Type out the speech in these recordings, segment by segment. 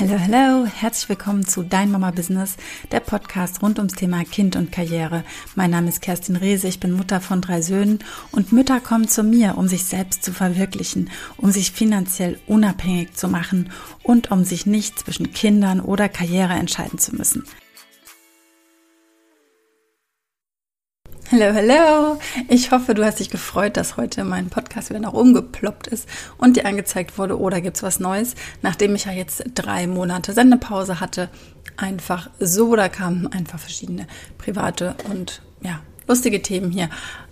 Hallo, hallo, herzlich willkommen zu Dein Mama Business, der Podcast rund ums Thema Kind und Karriere. Mein Name ist Kerstin Rehse, ich bin Mutter von drei Söhnen und Mütter kommen zu mir, um sich selbst zu verwirklichen, um sich finanziell unabhängig zu machen und um sich nicht zwischen Kindern oder Karriere entscheiden zu müssen. Hallo, hallo. Ich hoffe, du hast dich gefreut, dass heute mein Podcast wieder nach oben geploppt ist und dir angezeigt wurde, oder gibt's was Neues, nachdem ich ja jetzt drei Monate Sendepause hatte. Einfach so, da kamen einfach verschiedene private und ja, lustige Themen hier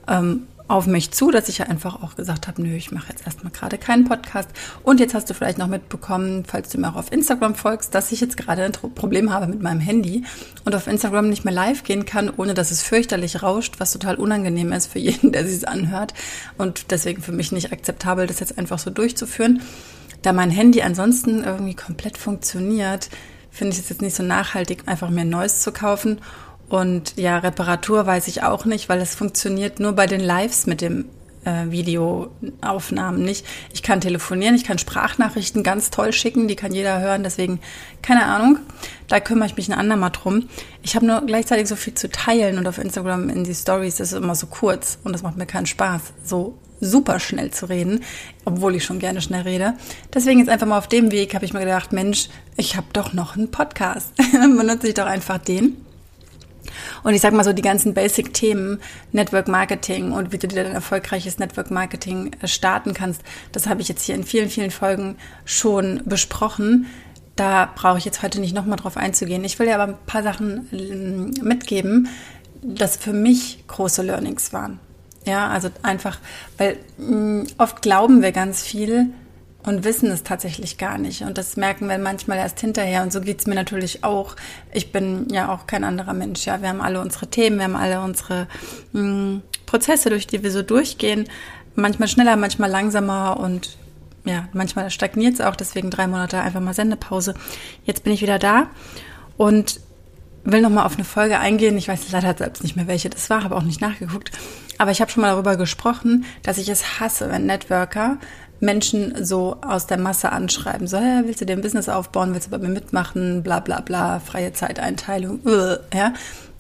ähm, auf mich zu, dass ich ja einfach auch gesagt habe, nö, ich mache jetzt erstmal gerade keinen Podcast. Und jetzt hast du vielleicht noch mitbekommen, falls du mir auch auf Instagram folgst, dass ich jetzt gerade ein Problem habe mit meinem Handy und auf Instagram nicht mehr live gehen kann, ohne dass es fürchterlich rauscht, was total unangenehm ist für jeden, der sich anhört. Und deswegen für mich nicht akzeptabel, das jetzt einfach so durchzuführen. Da mein Handy ansonsten irgendwie komplett funktioniert, finde ich es jetzt nicht so nachhaltig, einfach mir ein neues zu kaufen. Und ja, Reparatur weiß ich auch nicht, weil es funktioniert nur bei den Lives mit dem äh, Videoaufnahmen nicht. Ich kann telefonieren, ich kann Sprachnachrichten ganz toll schicken, die kann jeder hören, deswegen keine Ahnung. Da kümmere ich mich ein andermal drum. Ich habe nur gleichzeitig so viel zu teilen und auf Instagram in die Stories ist es immer so kurz und das macht mir keinen Spaß, so super schnell zu reden, obwohl ich schon gerne schnell rede. Deswegen jetzt einfach mal auf dem Weg habe ich mir gedacht, Mensch, ich habe doch noch einen Podcast. Dann benutze ich doch einfach den. Und ich sag mal so, die ganzen Basic-Themen, Network Marketing und wie du dir dein erfolgreiches Network Marketing äh, starten kannst, das habe ich jetzt hier in vielen, vielen Folgen schon besprochen. Da brauche ich jetzt heute nicht nochmal drauf einzugehen. Ich will dir aber ein paar Sachen ähm, mitgeben, das für mich große Learnings waren. Ja, also einfach, weil mh, oft glauben wir ganz viel, und wissen es tatsächlich gar nicht. Und das merken wir manchmal erst hinterher. Und so geht's mir natürlich auch. Ich bin ja auch kein anderer Mensch. Ja, wir haben alle unsere Themen, wir haben alle unsere mh, hm, Prozesse, durch die wir so durchgehen. Manchmal schneller, manchmal langsamer und ja, manchmal stagniert es auch. Deswegen drei Monate einfach mal Sendepause. Jetzt bin ich wieder da und will noch mal auf eine Folge eingehen. Ich weiß leider selbst nicht mehr, welche das war, habe auch nicht nachgeguckt. Aber ich habe schon mal darüber gesprochen, dass ich es hasse, wenn Networker Menschen so aus der Masse anschreiben. So, ja, willst du dir ein Business aufbauen, willst du bei mir mitmachen, bla bla bla, freie Zeiteinteilung, uh, ja.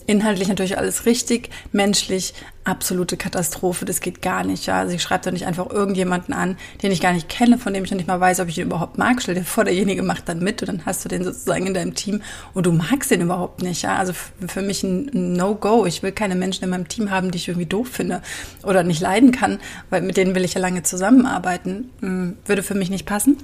Inhaltlich natürlich alles richtig, menschlich absolute Katastrophe, das geht gar nicht. Ja? Also ich schreibe doch nicht einfach irgendjemanden an, den ich gar nicht kenne, von dem ich noch nicht mal weiß, ob ich ihn überhaupt mag. Stell dir vor, derjenige macht dann mit und dann hast du den sozusagen in deinem Team und du magst den überhaupt nicht. Ja? Also für mich ein No-Go. Ich will keine Menschen in meinem Team haben, die ich irgendwie doof finde oder nicht leiden kann, weil mit denen will ich ja lange zusammenarbeiten. Hm, würde für mich nicht passen.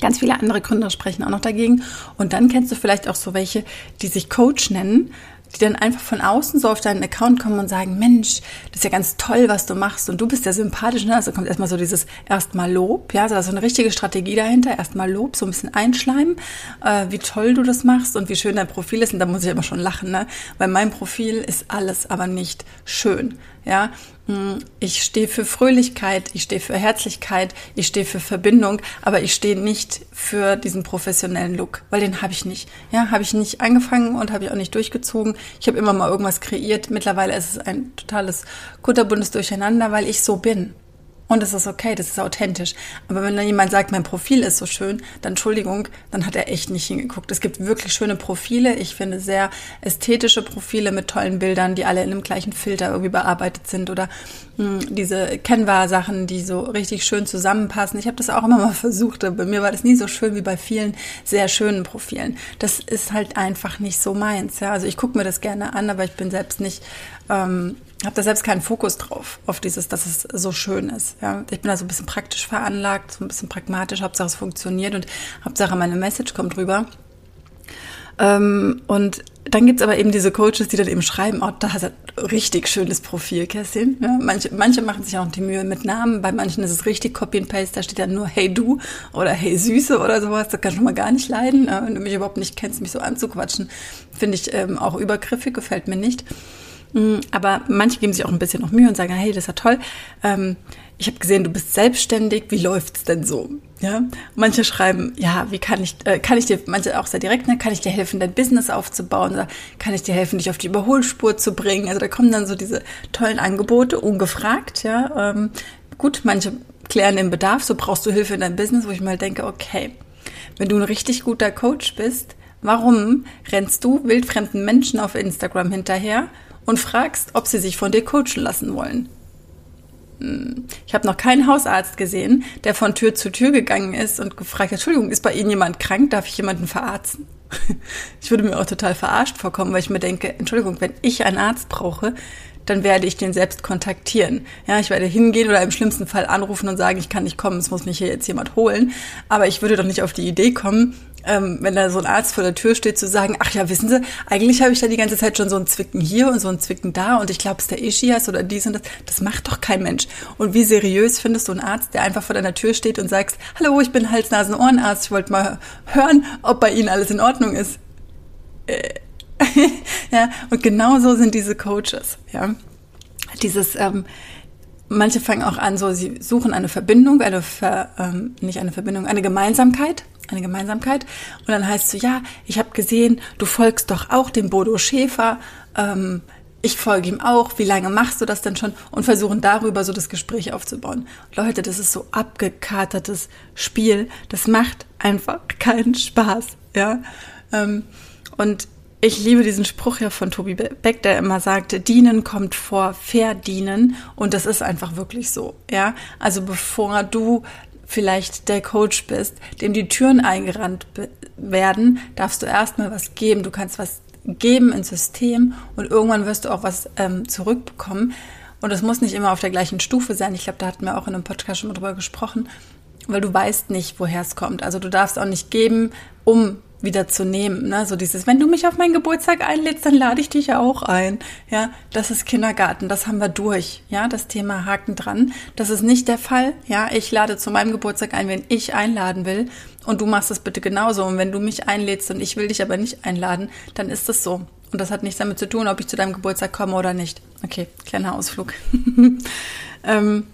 Ganz viele andere Gründer sprechen auch noch dagegen. Und dann kennst du vielleicht auch so welche, die sich Coach nennen, die dann einfach von außen so auf deinen Account kommen und sagen, Mensch, das ist ja ganz toll, was du machst und du bist ja sympathisch. Ne? Also kommt erstmal so dieses erstmal Lob, ja, also so eine richtige Strategie dahinter, erstmal Lob, so ein bisschen einschleimen, äh, wie toll du das machst und wie schön dein Profil ist. Und da muss ich immer schon lachen, ne? weil mein Profil ist alles aber nicht schön. Ja, hm, ich stehe für Fröhlichkeit, ich stehe für Herzlichkeit, ich stehe für Verbindung, aber ich stehe nicht für diesen professionellen Look, weil den habe ich nicht. Ja, habe ich nicht angefangen und habe ich auch nicht durchgezogen. Ich habe immer mal irgendwas kreiert. Mittlerweile ist es ein totales kunterbuntes Durcheinander, weil ich so bin. Und es ist okay, das ist authentisch. Aber wenn dann jemand sagt, mein Profil ist so schön, dann Entschuldigung, dann hat er echt nicht hingeguckt. Es gibt wirklich schöne Profile. Ich finde sehr ästhetische Profile mit tollen Bildern, die alle in einem gleichen Filter irgendwie bearbeitet sind oder diese Canva-Sachen, die so richtig schön zusammenpassen. Ich habe das auch immer mal versucht, bei mir war das nie so schön wie bei vielen sehr schönen Profilen. Das ist halt einfach nicht so meins. Ja? Also ich gucke mir das gerne an, aber ich bin selbst nicht ähm, habe da selbst keinen Fokus drauf, auf dieses, dass es so schön ist. Ja, ich bin da so ein bisschen praktisch veranlagt, so ein bisschen pragmatisch, Hauptsache es funktioniert und Hauptsache meine Message kommt rüber. Ähm, und dann gibt's aber eben diese Coaches, die dann eben schreiben, oh, da hast du ein richtig schönes Profil, Kerstin. Ja, manche, manche machen sich auch die Mühe mit Namen, bei manchen ist es richtig Copy and Paste, da steht dann nur Hey du oder Hey Süße oder sowas, das kann schon mal gar nicht leiden. Ja, wenn du mich überhaupt nicht kennst, mich so anzuquatschen, finde ich ähm, auch übergriffig, gefällt mir nicht. Mm, aber manche geben sich auch ein bisschen noch Mühe und sagen, hey, das ist ja toll. Ähm, ich habe gesehen, du bist selbstständig. Wie läuft's denn so? Ja, manche schreiben, ja, wie kann ich, äh, kann ich dir, manche auch sehr direkt, ne, kann ich dir helfen, dein Business aufzubauen? Oder kann ich dir helfen, dich auf die Überholspur zu bringen? Also da kommen dann so diese tollen Angebote, ungefragt, ja. Ähm, gut, manche klären den Bedarf, so brauchst du Hilfe in deinem Business, wo ich mal denke, okay, Wenn du ein richtig guter Coach bist, warum rennst du wildfremden Menschen auf Instagram hinterher und fragst, ob sie sich von dir coachen lassen wollen? Hm, ich habe noch keinen Hausarzt gesehen, der von Tür zu Tür gegangen ist und gefragt Entschuldigung, ist bei Ihnen jemand krank? Darf ich jemanden verarzten? Ich würde mir auch total verarscht vorkommen, weil ich mir denke, Entschuldigung, wenn ich einen Arzt brauche, dann werde ich den selbst kontaktieren. Ja, ich werde hingehen oder im schlimmsten Fall anrufen und sagen, ich kann nicht kommen, es muss mich hier jetzt jemand holen. Aber ich würde doch nicht auf die Idee kommen, ähm, wenn da so ein Arzt vor der Tür steht, zu sagen, ach ja, wissen Sie, eigentlich habe ich da die ganze Zeit schon so ein Zwicken hier und so ein Zwicken da und ich glaube, es ist der Ischias oder dies und das. Das macht doch kein Mensch. Und wie seriös findest du einen Arzt, der einfach vor deiner Tür steht und sagt, hallo, ich bin Hals-Nasen-Ohrenarzt, ich wollte mal hören, ob bei Ihnen alles in Ordnung ist. Äh. ja, und genau so sind diese Coaches, ja. Dieses, ähm, manche fangen auch an, so, sie suchen eine Verbindung, eine, Ver, ähm, nicht eine Verbindung, eine Gemeinsamkeit, eine Gemeinsamkeit. Und dann heißt so, ja, ich habe gesehen, du folgst doch auch dem Bodo Schäfer, ähm, ich folge ihm auch, wie lange machst du das denn schon? Und versuchen darüber so das Gespräch aufzubauen. Leute, das ist so abgekatertes Spiel, das macht einfach keinen Spaß, ja. Ähm, und ich liebe diesen Spruch ja von Tobi Beck, der immer sagte, dienen kommt vor verdienen. Und das ist einfach wirklich so, ja. Also bevor du vielleicht der Coach bist, dem die Türen eingerannt werden, darfst du erstmal was geben. Du kannst was geben ins System und irgendwann wirst du auch was ähm, zurückbekommen. Und es muss nicht immer auf der gleichen Stufe sein. Ich glaube, da hatten wir auch in einem Podcast schon mal drüber gesprochen, weil du weißt nicht, woher es kommt. Also du darfst auch nicht geben, um wieder zu nehmen. Ne? So dieses, wenn du mich auf meinen Geburtstag einlädst, dann lade ich dich ja auch ein. Ja, das ist Kindergarten, das haben wir durch. Ja, das Thema Haken dran. Das ist nicht der Fall. Ja, ich lade zu meinem Geburtstag ein, wenn ich einladen will. Und du machst das bitte genauso. Und wenn du mich einlädst und ich will dich aber nicht einladen, dann ist das so. Und das hat nichts damit zu tun, ob ich zu deinem Geburtstag komme oder nicht. Okay, kleiner Ausflug. ähm,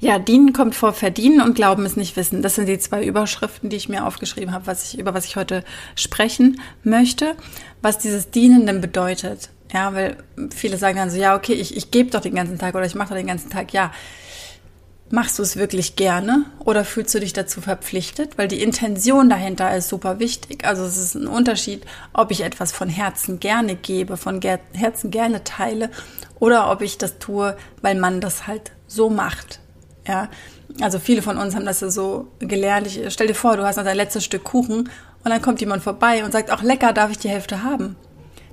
ja, dienen kommt vor verdienen und glauben es nicht wissen. Das sind die zwei Überschriften, die ich mir aufgeschrieben habe, was ich, über was ich heute sprechen möchte, was dieses Dienen denn bedeutet. Ja, weil viele sagen dann so, ja, okay, ich, ich gebe doch den ganzen Tag oder ich mache doch den ganzen Tag. Ja, machst du es wirklich gerne oder fühlst du dich dazu verpflichtet? Weil die Intention dahinter ist super wichtig. Also es ist ein Unterschied, ob ich etwas von Herzen gerne gebe, von Herzen gerne teile oder ob ich das tue, weil man das halt so macht. Ja, also viele von uns haben das so gelernt. Ich, stell dir vor, du hast noch dein letztes Stück Kuchen und dann kommt jemand vorbei und sagt, auch lecker, darf ich die Hälfte haben?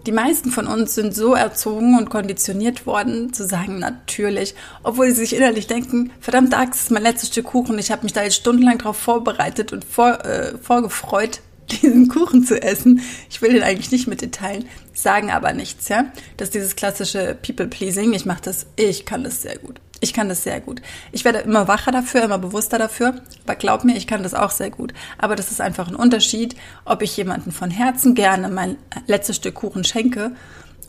Die meisten von uns sind so erzogen und konditioniert worden, zu sagen, natürlich, obwohl sie sich innerlich denken, verdammt Axt, ist mein letztes Stück Kuchen, ich habe mich da jetzt stundenlang drauf vorbereitet und vor, äh, vorgefreut, diesen Kuchen zu essen. Ich will den eigentlich nicht mit dir teilen, sagen aber nichts, ja. Das ist dieses klassische People-Pleasing. Ich mache das, ich kann das sehr gut. Ich kann das sehr gut. Ich werde immer wacher dafür, immer bewusster dafür. Aber glaub mir, ich kann das auch sehr gut. Aber das ist einfach ein Unterschied, ob ich jemanden von Herzen gerne mein letztes Stück Kuchen schenke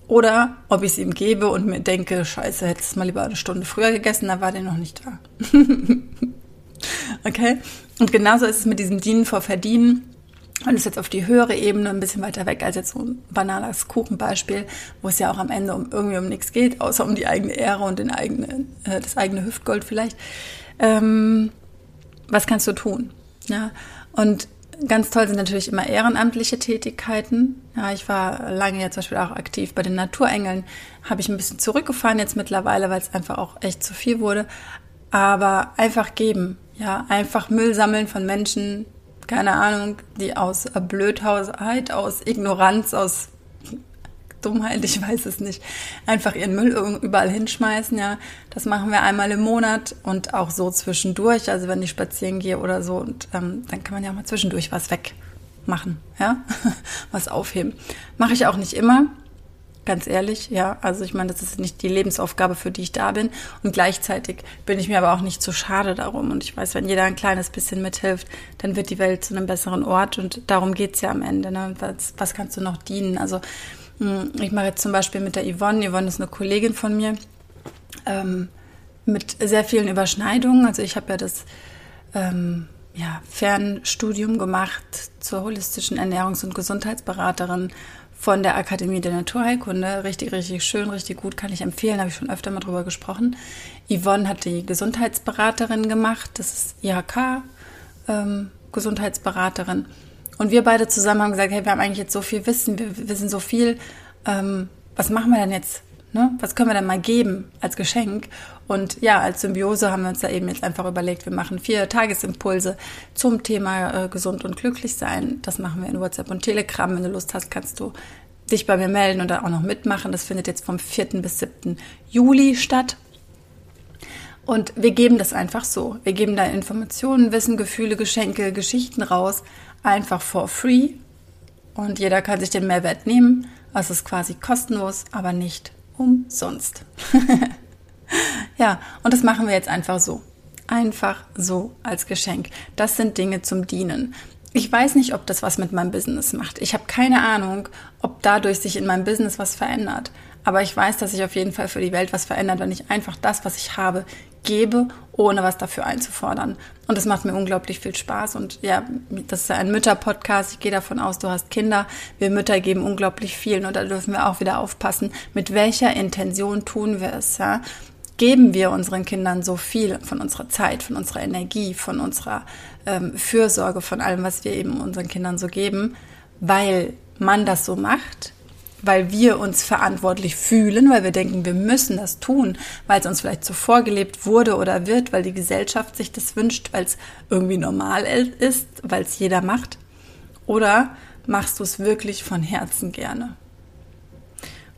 oder ob ich es ihm gebe und mir denke, scheiße, hättest es mal lieber eine Stunde früher gegessen, da war der noch nicht da. okay? Und genauso ist es mit diesem Dienen vor Verdienen und ist jetzt auf die höhere Ebene ein bisschen weiter weg als jetzt so ein banales Kuchenbeispiel, wo es ja auch am Ende um irgendwie um nichts geht, außer um die eigene Ehre und den eigene, äh, das eigene Hüftgold vielleicht. Ähm, was kannst du tun? Ja, und ganz toll sind natürlich immer ehrenamtliche Tätigkeiten. Ja, ich war lange ja zum Beispiel auch aktiv bei den Naturengeln, habe ich ein bisschen zurückgefahren jetzt mittlerweile, weil es einfach auch echt zu viel wurde. Aber einfach geben, ja, einfach Müll sammeln von Menschen, keine Ahnung, die aus Blödheit, aus Ignoranz, aus Dummheit, ich weiß es nicht, einfach ihren Müll überall hinschmeißen, ja. Das machen wir einmal im Monat und auch so zwischendurch, also wenn ich spazieren gehe oder so, und ähm, dann kann man ja mal zwischendurch was wegmachen, ja, was aufheben. Mache ich auch nicht immer, Ganz ehrlich, ja. Also ich meine, das ist nicht die Lebensaufgabe, für die ich da bin. Und gleichzeitig bin ich mir aber auch nicht zu schade darum. Und ich weiß, wenn jeder ein kleines bisschen mithilft, dann wird die Welt zu einem besseren Ort. Und darum geht's ja am Ende. Ne? Was, was kannst du noch dienen? Also hm, ich mache jetzt zum Beispiel mit der Yvonne. Yvonne ist eine Kollegin von mir. Ähm, mit sehr vielen Überschneidungen. Also ich habe ja das ähm, ja, Fernstudium gemacht zur holistischen Ernährungs- und Gesundheitsberaterin von der Akademie der Naturheilkunde. Richtig, richtig schön, richtig gut, kann ich empfehlen, habe ich schon öfter mal drüber gesprochen. Yvonne hat die Gesundheitsberaterin gemacht, das ist IHK. Ähm, Gesundheitsberaterin. Und wir beide zusammen haben gesagt, hey, wir haben eigentlich jetzt so viel Wissen, wir wissen so viel, ähm, was machen wir denn jetzt? Ne? Was können wir denn mal geben als Geschenk? Und ja, als Symbiose haben wir uns da eben jetzt einfach überlegt, wir machen vier Tagesimpulse zum Thema äh, gesund und glücklich sein. Das machen wir in WhatsApp und Telegram. Wenn du Lust hast, kannst du dich bei mir melden und da auch noch mitmachen. Das findet jetzt vom 4. bis 7. Juli statt. Und wir geben das einfach so. Wir geben da Informationen, Wissen, Gefühle, Geschenke, Geschichten raus, einfach for free. Und jeder kann sich den Mehrwert nehmen. Es ist quasi kostenlos, aber nicht umsonst. ja, und das machen wir jetzt einfach so. Einfach so als Geschenk. Das sind Dinge zum Dienen. Ich weiß nicht, ob das was mit meinem Business macht. Ich habe keine Ahnung, ob dadurch sich in meinem Business was verändert. Aber ich weiß, dass sich auf jeden Fall für die Welt was verändert, wenn ich einfach das, was ich habe, gebe, ohne was dafür einzufordern. Und das macht mir unglaublich viel Spaß. Und ja, das ist ein Mütter-Podcast. Ich gehe davon aus, du hast Kinder. Wir Mütter geben unglaublich viel. Und da dürfen wir auch wieder aufpassen, mit welcher Intention tun wir es. Ja? Geben wir unseren Kindern so viel von unserer Zeit, von unserer Energie, von unserer ähm, Fürsorge, von allem, was wir eben unseren Kindern so geben, weil man das so macht, weil wir uns verantwortlich fühlen, weil wir denken, wir müssen das tun, weil es uns vielleicht so vorgelebt wurde oder wird, weil die Gesellschaft sich das wünscht, weil es irgendwie normal ist, weil es jeder macht? Oder machst du es wirklich von Herzen gerne?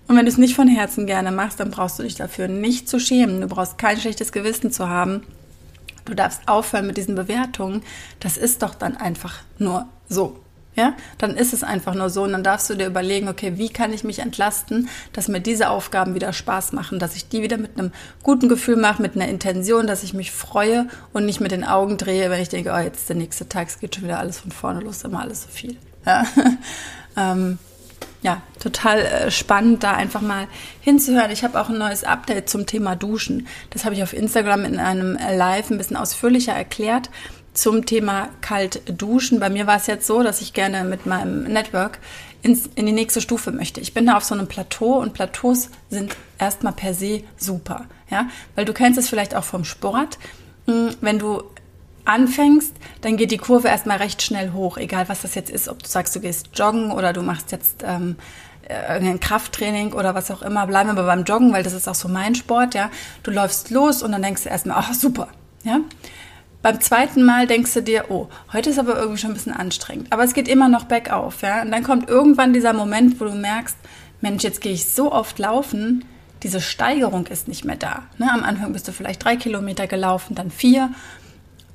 Und wenn du es nicht von Herzen gerne machst, dann brauchst du dich dafür nicht zu schämen. Du brauchst kein schlechtes Gewissen zu haben. Du darfst aufhören mit diesen Bewertungen. Das ist doch dann einfach nur so ja, dann ist es einfach nur so und dann darfst du dir überlegen, okay, wie kann ich mich entlasten, dass mir diese Aufgaben wieder Spaß machen, dass ich die wieder mit einem guten Gefühl mache, mit einer Intention, dass ich mich freue und nicht mit den Augen drehe, wenn ich denke, oh, jetzt der nächste Tag, es geht schon wieder alles von vorne los, immer alles so viel. Ja, ähm, ja total äh, spannend, da einfach mal hinzuhören. Ich habe auch ein neues Update zum Thema Duschen. Das habe ich auf Instagram in einem Live ein bisschen ausführlicher erklärt zum Thema kalt duschen. Bei mir war es jetzt so, dass ich gerne mit meinem Network ins, in die nächste Stufe möchte. Ich bin da auf so einem Plateau und Plateaus sind erstmal per se super, ja, weil du kennst es vielleicht auch vom Sport. Hm, wenn du anfängst, dann geht die Kurve erstmal recht schnell hoch, egal was das jetzt ist, ob du sagst, du gehst joggen oder du machst jetzt ähm, irgendein Krafttraining oder was auch immer. Bleiben wir beim Joggen, weil das ist auch so mein Sport, ja. Du läufst los und dann denkst du erstmal, ach super, ja. Beim zweiten Mal denkst du dir, oh, heute ist aber irgendwie schon ein bisschen anstrengend. Aber es geht immer noch bergauf, ja. Und dann kommt irgendwann dieser Moment, wo du merkst, Mensch, jetzt gehe ich so oft laufen, diese Steigerung ist nicht mehr da. Ne? Am Anfang bist du vielleicht drei Kilometer gelaufen, dann vier,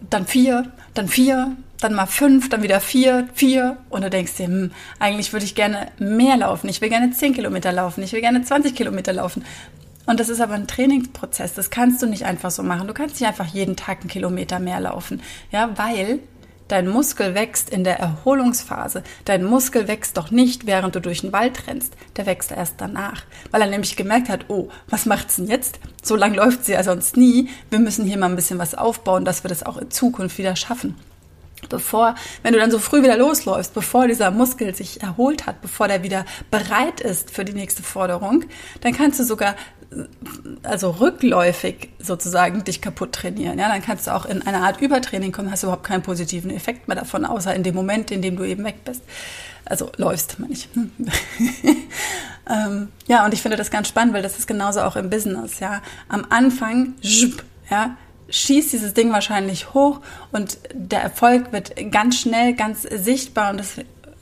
dann vier, dann vier, dann mal fünf, dann wieder vier, vier. Und du denkst dir, hm, eigentlich würde ich gerne mehr laufen. Ich will gerne zehn Kilometer laufen. Ich will gerne 20 Kilometer laufen. Und das ist aber ein Trainingsprozess. Das kannst du nicht einfach so machen. Du kannst nicht einfach jeden Tag einen Kilometer mehr laufen. Ja, weil dein Muskel wächst in der Erholungsphase. Dein Muskel wächst doch nicht, während du durch den Wald rennst. Der wächst erst danach. Weil er nämlich gemerkt hat, oh, was macht's denn jetzt? So lang läuft sie ja sonst nie. Wir müssen hier mal ein bisschen was aufbauen, dass wir das auch in Zukunft wieder schaffen bevor, wenn du dann so früh wieder losläufst, bevor dieser Muskel sich erholt hat, bevor der wieder bereit ist für die nächste Forderung, dann kannst du sogar also rückläufig sozusagen dich kaputt trainieren. Ja, dann kannst du auch in eine Art Übertraining kommen, hast überhaupt keinen positiven Effekt mehr davon, außer in dem Moment, in dem du eben weg bist. Also läufst, meine ich. ähm, ja, und ich finde das ganz spannend, weil das ist genauso auch im Business. Ja, am Anfang, ja, schießt dieses Ding wahrscheinlich hoch und der Erfolg wird ganz schnell, ganz sichtbar und es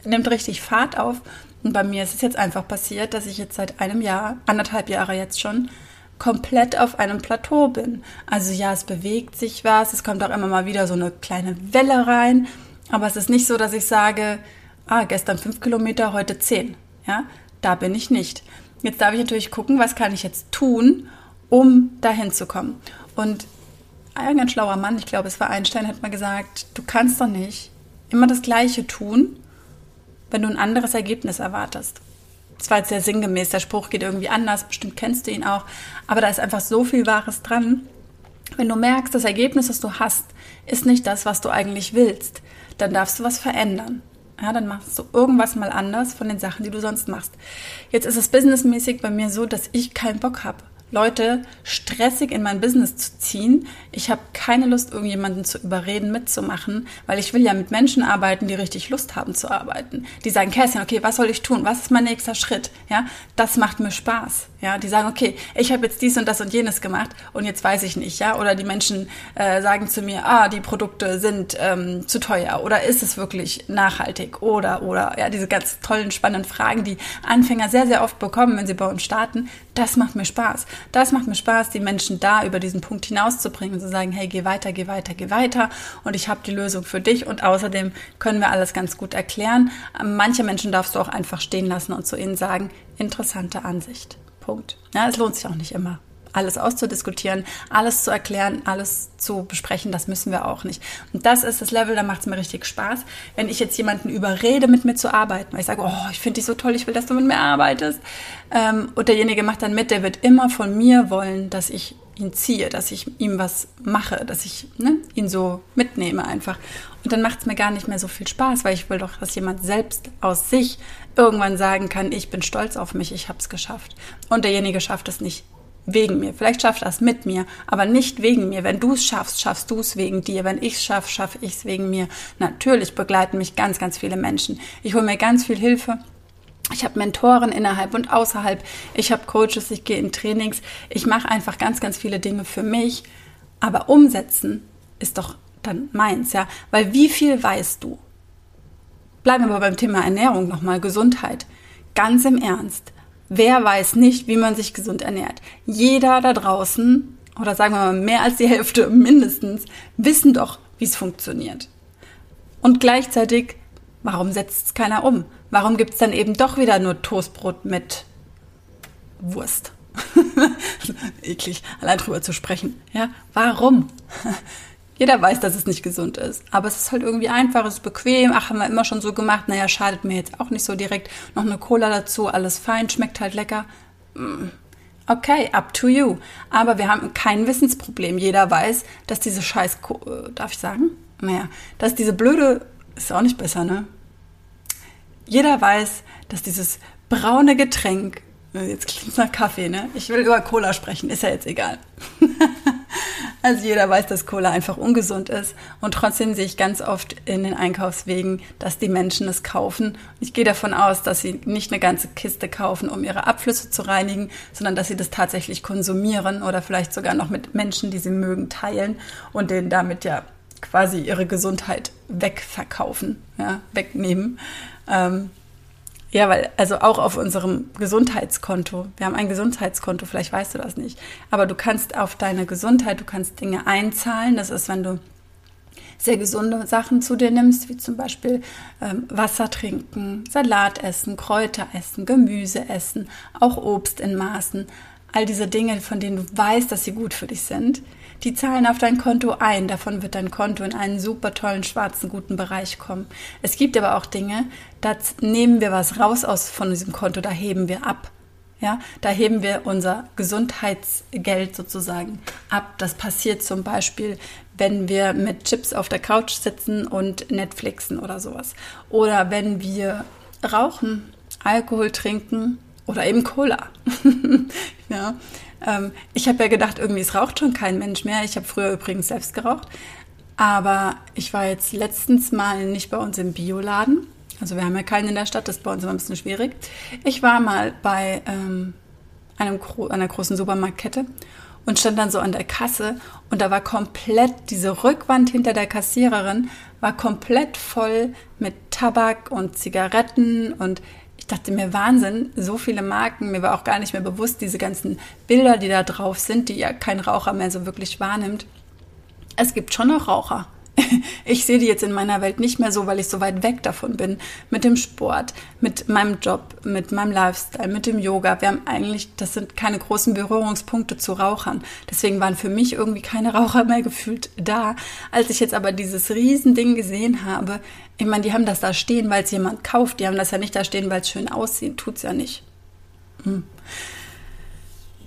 nimmt richtig Fahrt auf. Und bei mir ist es jetzt einfach passiert, dass ich jetzt seit einem Jahr, anderthalb Jahre jetzt schon, komplett auf einem Plateau bin. Also ja, es bewegt sich was, es kommt auch immer mal wieder so eine kleine Welle rein, aber es ist nicht so, dass ich sage, ah, gestern fünf Kilometer, heute zehn. Ja, da bin ich nicht. Jetzt darf ich natürlich gucken, was kann ich jetzt tun, um dahin zu kommen. Und ein ganz schlauer Mann, ich glaube, es war Einstein, hat mal gesagt, du kannst doch nicht immer das Gleiche tun, wenn du ein anderes Ergebnis erwartest. Das war jetzt sehr sinngemäß, der Spruch geht irgendwie anders, bestimmt kennst du ihn auch, aber da ist einfach so viel Wahres dran. Wenn du merkst, das Ergebnis, das du hast, ist nicht das, was du eigentlich willst, dann darfst du was verändern. Ja, dann machst du irgendwas mal anders von den Sachen, die du sonst machst. Jetzt ist es businessmäßig bei mir so, dass ich keinen Bock habe, Leute stressig in mein Business zu ziehen. Ich habe keine Lust, irgendjemanden zu überreden, mitzumachen, weil ich will ja mit Menschen arbeiten, die richtig Lust haben zu arbeiten. Die sagen, Kerstin, okay, was soll ich tun? Was ist mein nächster Schritt? Ja, das macht mir Spaß. Ja, die sagen, okay, ich habe jetzt dies und das und jenes gemacht und jetzt weiß ich nicht, ja. Oder die Menschen äh, sagen zu mir, ah, die Produkte sind ähm, zu teuer oder ist es wirklich nachhaltig oder oder ja, diese ganz tollen spannenden Fragen, die Anfänger sehr sehr oft bekommen, wenn sie bei uns starten. Das macht mir Spaß. Das macht mir Spaß, die Menschen da über diesen Punkt hinauszubringen und zu sagen, hey, geh weiter, geh weiter, geh weiter und ich habe die Lösung für dich und außerdem können wir alles ganz gut erklären. Manche Menschen darfst du auch einfach stehen lassen und zu ihnen sagen, interessante Ansicht. Punkt. Ja, es lohnt sich auch nicht immer alles auszudiskutieren, alles zu erklären, alles zu besprechen, das müssen wir auch nicht. Und das ist das Level, da macht es mir richtig Spaß. Wenn ich jetzt jemanden überrede, mit mir zu arbeiten, weil ich sage, oh, ich finde dich so toll, ich will, dass du mit mir arbeitest. Ähm, und derjenige macht dann mit, der wird immer von mir wollen, dass ich ihn ziehe, dass ich ihm was mache, dass ich ne, ihn so mitnehme einfach. Und dann macht es mir gar nicht mehr so viel Spaß, weil ich will doch, dass jemand selbst aus sich irgendwann sagen kann, ich bin stolz auf mich, ich habe es geschafft. Und derjenige schafft es nicht wegen mir. Vielleicht schafft er es mit mir, aber nicht wegen mir. Wenn du es schaffst, schaffst du es wegen dir. Wenn ich es schaffe, schaffe ich es wegen mir. Natürlich begleiten mich ganz, ganz viele Menschen. Ich hole mir ganz viel Hilfe. Ich habe Mentoren innerhalb und außerhalb. Ich habe Coaches, ich gehe in Trainings. Ich mache einfach ganz, ganz viele Dinge für mich. Aber umsetzen ist doch dann meins, ja. Weil wie viel weißt du? Bleiben wir aber beim Thema Ernährung nochmal, Gesundheit. Ganz im Ernst Wer weiß nicht, wie man sich gesund ernährt? Jeder da draußen, oder sagen wir mal mehr als die Hälfte mindestens, wissen doch, wie es funktioniert. Und gleichzeitig, warum setzt es keiner um? Warum gibt es dann eben doch wieder nur Toastbrot mit Wurst? Eklig, allein drüber zu sprechen. Ja, warum? Jeder weiß, dass es nicht gesund ist. Aber es ist halt irgendwie einfach, es ist bequem. Ach, haben wir immer schon so gemacht. Naja, schadet mir jetzt auch nicht so direkt. Noch eine Cola dazu, alles fein, schmeckt halt lecker. Mm. Okay, up to you. Aber wir haben kein Wissensproblem. Jeder weiß, dass diese scheiß, äh, darf ich sagen? Naja, dass diese blöde, ist auch nicht besser, ne? Jeder weiß, dass dieses braune Getränk, äh, jetzt klingt es nach Kaffee, ne? Ich will über Cola sprechen, ist ja jetzt egal. Also jeder weiß, dass Cola einfach ungesund ist. Und trotzdem sehe ich ganz oft in den Einkaufswegen, dass die Menschen es kaufen. Ich gehe davon aus, dass sie nicht eine ganze Kiste kaufen, um ihre Abflüsse zu reinigen, sondern dass sie das tatsächlich konsumieren oder vielleicht sogar noch mit Menschen, die sie mögen, teilen und denen damit ja quasi ihre Gesundheit wegverkaufen, ja, wegnehmen. Ähm, ja, weil, also auch auf unserem Gesundheitskonto. Wir haben ein Gesundheitskonto, vielleicht weißt du das nicht. Aber du kannst auf deine Gesundheit, du kannst Dinge einzahlen. Das ist, wenn du sehr gesunde Sachen zu dir nimmst, wie zum Beispiel ähm, Wasser trinken, Salat essen, Kräuter essen, Gemüse essen, auch Obst in Maßen. All diese Dinge, von denen du weißt, dass sie gut für dich sind die zahlen auf dein Konto ein. Davon wird dein Konto in einen super tollen, schwarzen, guten Bereich kommen. Es gibt aber auch Dinge, da nehmen wir was raus aus von diesem Konto, da heben wir ab. Ja, da heben wir unser Gesundheitsgeld sozusagen ab. Das passiert zum Beispiel, wenn wir mit Chips auf der Couch sitzen und Netflixen oder sowas. Oder wenn wir rauchen, Alkohol trinken oder eben Cola. ja, ähm, ich habe ja gedacht, irgendwie es raucht schon kein Mensch mehr. Ich habe früher übrigens selbst geraucht. Aber ich war jetzt letztens mal nicht bei uns im Bioladen. Also wir haben ja keinen in der Stadt, das ist bei uns immer ein bisschen schwierig. Ich war mal bei ähm, einem, einer großen Supermarktkette und stand dann so an der Kasse und da war komplett diese Rückwand hinter der Kassiererin war komplett voll mit Tabak und Zigaretten und dachte mir, Wahnsinn, so viele Marken. Mir war auch gar nicht mehr bewusst, diese ganzen Bilder, die da drauf sind, die ja kein Raucher mehr so wirklich wahrnimmt. Es gibt schon noch Raucher. Ich sehe die jetzt in meiner Welt nicht mehr so, weil ich so weit weg davon bin. Mit dem Sport, mit meinem Job, mit meinem Lifestyle, mit dem Yoga. Wir haben eigentlich, das sind keine großen Berührungspunkte zu Rauchern. Deswegen waren für mich irgendwie keine Raucher mehr gefühlt da. Als ich jetzt aber dieses Riesending gesehen habe, ich meine, die haben das da stehen, weil es jemand kauft. Die haben das ja nicht da stehen, weil es schön aussieht. Tut's ja nicht. Hm.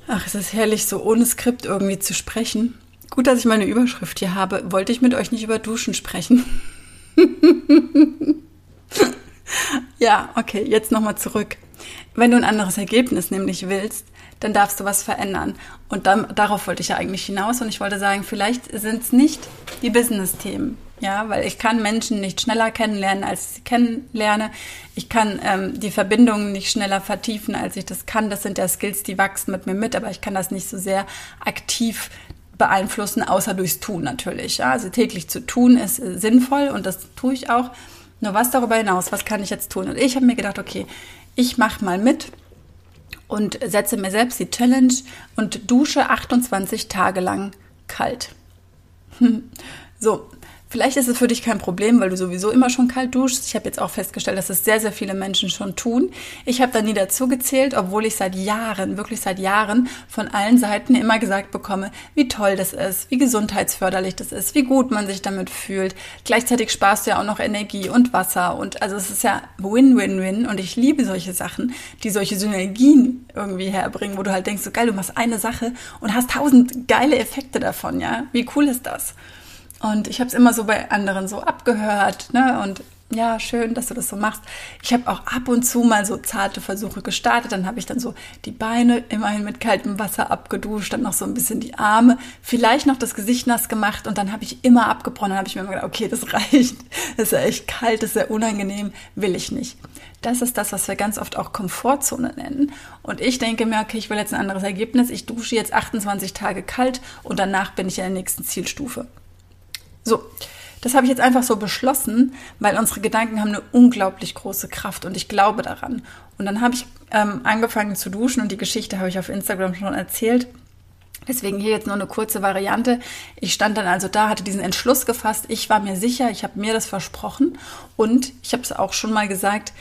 Ach, es ist herrlich, so ohne Skript irgendwie zu sprechen. Gut, dass ich meine Überschrift hier habe. Wollte ich mit euch nicht über Duschen sprechen? ja, okay, jetzt nochmal zurück. Wenn du ein anderes Ergebnis nämlich willst, dann darfst du was verändern. Und dann, darauf wollte ich ja eigentlich hinaus und ich wollte sagen, vielleicht sind es nicht die Business-Themen. Ja, weil ich kann Menschen nicht schneller kennenlernen, als ich sie kennenlerne. Ich kann ähm, die Verbindungen nicht schneller vertiefen, als ich das kann. Das sind ja Skills, die wachsen mit mir mit, aber ich kann das nicht so sehr aktiv beeinflussen, außer durchs Tun natürlich. Ja? Also täglich zu tun ist äh, sinnvoll und das tue ich auch. Nur was darüber hinaus, was kann ich jetzt tun? Und ich habe mir gedacht, okay, ich mache mal mit und setze mir selbst die Challenge und dusche 28 Tage lang kalt. so, Vielleicht ist es für dich kein Problem, weil du sowieso immer schon kalt duschst. Ich habe jetzt auch festgestellt, dass es sehr, sehr viele Menschen schon tun. Ich habe da nie dazu gezählt, obwohl ich seit Jahren, wirklich seit Jahren von allen Seiten immer gesagt bekomme, wie toll das ist, wie gesundheitsförderlich das ist, wie gut man sich damit fühlt. Gleichzeitig sparst du ja auch noch Energie und Wasser und also es ist ja Win-Win-Win und ich liebe solche Sachen, die solche Synergien irgendwie herbringen, wo du halt denkst, so geil, du machst eine Sache und hast tausend geile Effekte davon, ja? Wie cool ist das? Und ich habe es immer so bei anderen so abgehört, ne? Und ja, schön, dass du das so machst. Ich habe auch ab und zu mal so zarte Versuche gestartet. Dann habe ich dann so die Beine immerhin mit kaltem Wasser abgeduscht, dann noch so ein bisschen die Arme, vielleicht noch das Gesicht nass gemacht und dann habe ich immer abgebrochen. Dann habe ich mir immer gedacht, okay, das reicht. Das ist ja echt kalt, das ist sehr unangenehm, will ich nicht. Das ist das, was wir ganz oft auch Komfortzone nennen. Und ich denke mir, okay, ich will jetzt ein anderes Ergebnis. Ich dusche jetzt 28 Tage kalt und danach bin ich in der nächsten Zielstufe. So, das habe ich jetzt einfach so beschlossen, weil unsere Gedanken haben eine unglaublich große Kraft und ich glaube daran. Und dann habe ich ähm, angefangen zu duschen und die Geschichte habe ich auf Instagram schon erzählt. Deswegen hier jetzt nur eine kurze Variante. Ich stand dann also da, hatte diesen Entschluss gefasst. Ich war mir sicher, ich habe mir das versprochen und ich habe es auch schon mal gesagt,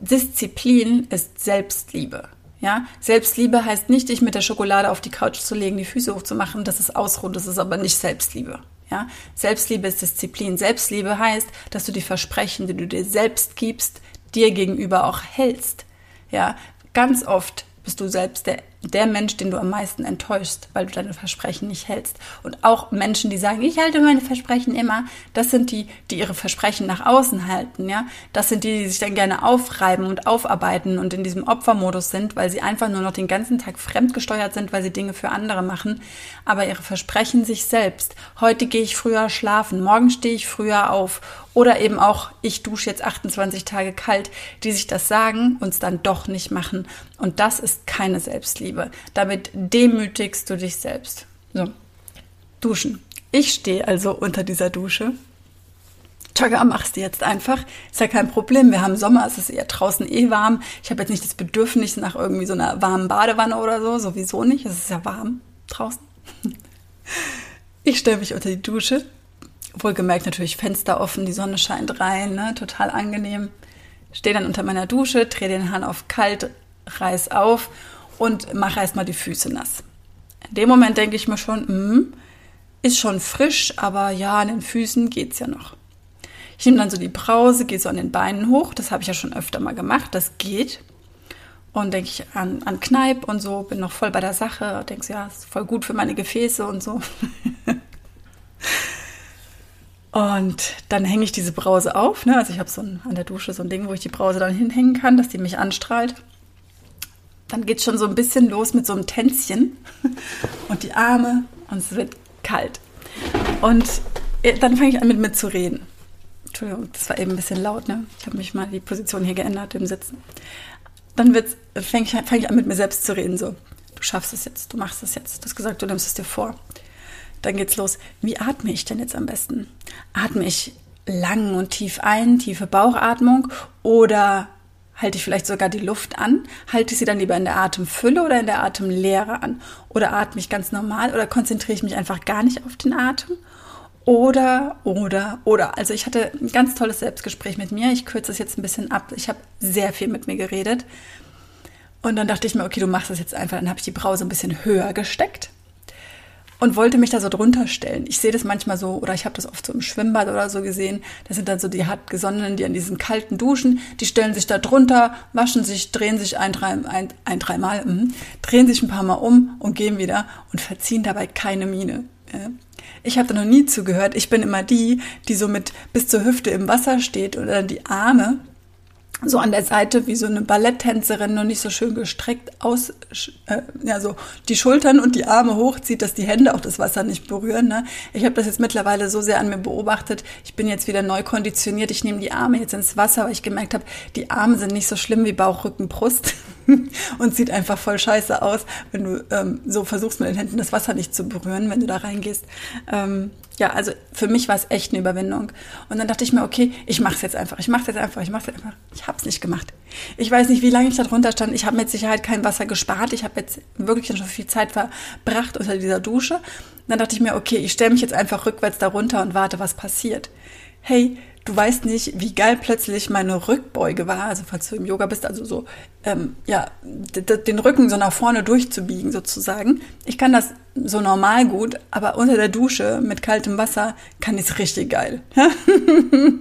Disziplin ist Selbstliebe. Ja, Selbstliebe heißt nicht, dich mit der Schokolade auf die Couch zu legen, die Füße hochzumachen. Das ist Ausruhen, das ist aber nicht Selbstliebe. Ja, Selbstliebe ist Disziplin. Selbstliebe heißt, dass du die Versprechen, die du dir selbst gibst, dir gegenüber auch hältst. Ja, ganz oft bist du selbst der der Mensch, den du am meisten enttäuschst, weil du deine Versprechen nicht hältst. Und auch Menschen, die sagen, ich halte meine Versprechen immer, das sind die, die ihre Versprechen nach außen halten, ja. Das sind die, die sich dann gerne aufreiben und aufarbeiten und in diesem Opfermodus sind, weil sie einfach nur noch den ganzen Tag fremdgesteuert sind, weil sie Dinge für andere machen, aber ihre Versprechen sich selbst. Heute gehe ich früher schlafen, morgen stehe ich früher auf oder eben auch, ich dusche jetzt 28 Tage kalt, die sich das sagen und es dann doch nicht machen. Und das ist keine Selbstliebe. Liebe. Damit demütigst du dich selbst. So, duschen. Ich stehe also unter dieser Dusche. Chaga, machst du jetzt einfach. Ist ja kein Problem. Wir haben Sommer, es ist eher draußen eh warm. Ich habe jetzt nicht das Bedürfnis nach irgendwie so einer warmen Badewanne oder so. Sowieso nicht. Es ist ja warm draußen. Ich stelle mich unter die Dusche. Wohlgemerkt natürlich Fenster offen, die Sonne scheint rein, ne? total angenehm. Stehe dann unter meiner Dusche, drehe den Hahn auf kalt, reiß auf und mache erstmal die Füße nass. In dem Moment denke ich mir schon, mm, ist schon frisch, aber ja, an den Füßen geht's ja noch. Ich nehme dann so die Brause, gehe so an den Beinen hoch, das habe ich ja schon öfter mal gemacht, das geht. Und denke ich an, an Kneipp und so, bin noch voll bei der Sache, denke so, ja, ist voll gut für meine Gefäße und so. und dann hänge ich diese Brause auf, ne? also ich habe so ein, an der Dusche so ein Ding, wo ich die Brause dann hinhängen kann, dass die mich anstrahlt dann geht es schon so ein bisschen los mit so einem Tänzchen und die Arme und es wird kalt. Und äh, dann fange ich an mit mir zu reden. Entschuldigung, das war eben ein bisschen laut, ne? Ich habe mich mal die Position hier geändert im Sitzen. Dann fange ich, fang ich an mit mir selbst zu reden, so. Du schaffst es jetzt, du machst es jetzt. Du hast gesagt, du nimmst es dir vor. Dann geht's los. Wie atme ich denn jetzt am besten? Atme ich lang und tief ein, tiefe Bauchatmung oder Halte ich vielleicht sogar die Luft an? Halte ich sie dann lieber in der Atemfülle oder in der Atemleere an? Oder atme ich ganz normal oder konzentriere ich mich einfach gar nicht auf den Atem? Oder, oder, oder. Also ich hatte ein ganz tolles Selbstgespräch mit mir. Ich kürze es jetzt ein bisschen ab. Ich habe sehr viel mit mir geredet. Und dann dachte ich mir, okay, du machst das jetzt einfach. Dann habe ich die Brause ein bisschen höher gesteckt und wollte mich da so drunter stellen. Ich sehe das manchmal so, oder ich habe das oft so im Schwimmbad oder so gesehen. Das sind dann so die hartgesonnenen, die an diesen kalten Duschen, die stellen sich da drunter, waschen sich, drehen sich ein, drei, ein, ein dreimal, mh, drehen sich ein paar Mal um und gehen wieder und verziehen dabei keine Miene. Ja. Ich habe da noch nie zugehört. Ich bin immer die, die so mit bis zur Hüfte im Wasser steht dann die Arme so an der Seite wie so eine Balletttänzerin, nur nicht so schön gestreckt aus, äh, ja, so die Schultern und die Arme hochzieht, dass die Hände auch das Wasser nicht berühren. Ne? Ich habe das jetzt mittlerweile so sehr an mir beobachtet. Ich bin jetzt wieder neu konditioniert. Ich nehme die Arme jetzt ins Wasser, weil ich gemerkt habe, die Arme sind nicht so schlimm wie Bauch, Rücken, Brust und sieht einfach voll scheiße aus, wenn du ähm, so versuchst mit den Händen das Wasser nicht zu berühren, wenn du da reingehst. Ähm, ja, also für mich war es echt eine Überwindung. Und dann dachte ich mir, okay, ich mache es jetzt einfach, ich mache es jetzt einfach, ich mache es jetzt einfach. Ich habe es nicht gemacht. Ich weiß nicht, wie lange ich da drunter stand. Ich habe mit Sicherheit kein Wasser gespart. Ich habe jetzt wirklich schon viel Zeit verbracht unter dieser Dusche. dann dachte ich mir, okay, ich stelle mich jetzt einfach rückwärts darunter und warte, was passiert. Hey, du weißt nicht, wie geil plötzlich meine Rückbeuge war, also falls du im Yoga bist, also so, ähm, ja, den Rücken so nach vorne durchzubiegen sozusagen. Ich kann das so normal gut, aber unter der Dusche mit kaltem Wasser kann ich es richtig geil.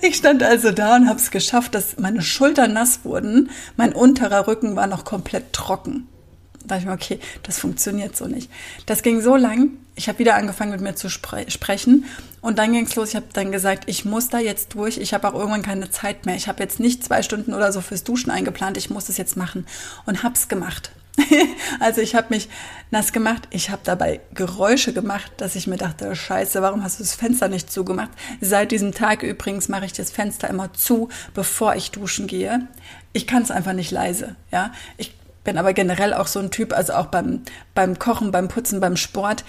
ich stand also da und habe es geschafft, dass meine Schultern nass wurden, mein unterer Rücken war noch komplett trocken. Da dachte ich mir, okay, das funktioniert so nicht. Das ging so lang, ich habe wieder angefangen mit mir zu spre sprechen und dann ging es los. Ich habe dann gesagt, ich muss da jetzt durch. Ich habe auch irgendwann keine Zeit mehr. Ich habe jetzt nicht zwei Stunden oder so fürs Duschen eingeplant. Ich muss es jetzt machen und hab's gemacht. also ich habe mich nass gemacht. Ich habe dabei Geräusche gemacht, dass ich mir dachte, Scheiße, warum hast du das Fenster nicht zugemacht? Seit diesem Tag übrigens mache ich das Fenster immer zu, bevor ich duschen gehe. Ich kann es einfach nicht leise. Ja, ich bin aber generell auch so ein Typ, also auch beim, beim Kochen, beim Putzen, beim Sport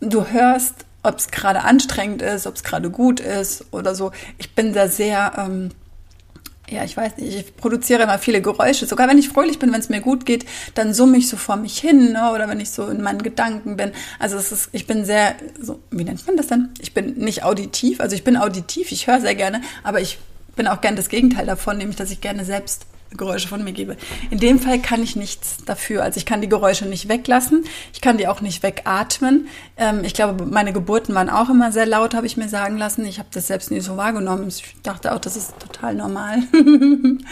du hörst, ob es gerade anstrengend ist, ob es gerade gut ist oder so. Ich bin da sehr, ähm, ja, ich weiß nicht, ich produziere immer viele Geräusche. Sogar wenn ich fröhlich bin, wenn es mir gut geht, dann summe ich so vor mich hin ne? oder wenn ich so in meinen Gedanken bin. Also es ist, ich bin sehr, so, wie nennt man das denn? Ich bin nicht auditiv, also ich bin auditiv, ich höre sehr gerne, aber ich bin auch gern das Gegenteil davon, nämlich dass ich gerne selbst Geräusche von mir gebe. In dem Fall kann ich nichts dafür. Also ich kann die Geräusche nicht weglassen. Ich kann die auch nicht wegatmen. Ähm, ich glaube, meine Geburten waren auch immer sehr laut, habe ich mir sagen lassen. Ich habe das selbst nie so wahrgenommen. Ich dachte auch, das ist total normal. ähm,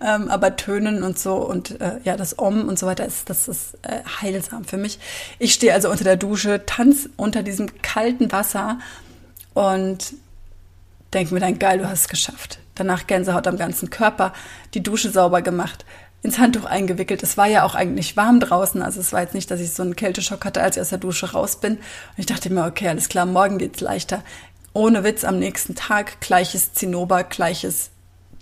aber Tönen und so und äh, ja, das Om und so weiter, ist, das ist äh, heilsam für mich. Ich stehe also unter der Dusche, tanz unter diesem kalten Wasser und denke mir dann, geil, du hast es geschafft danach Gänsehaut am ganzen Körper, die Dusche sauber gemacht, ins Handtuch eingewickelt. Es war ja auch eigentlich warm draußen, also es war jetzt nicht, dass ich so einen Kälteschock hatte, als ich aus der Dusche raus bin. Und ich dachte mir, okay, alles klar, morgen geht's leichter. Ohne Witz, am nächsten Tag gleiches Zinnober, gleiches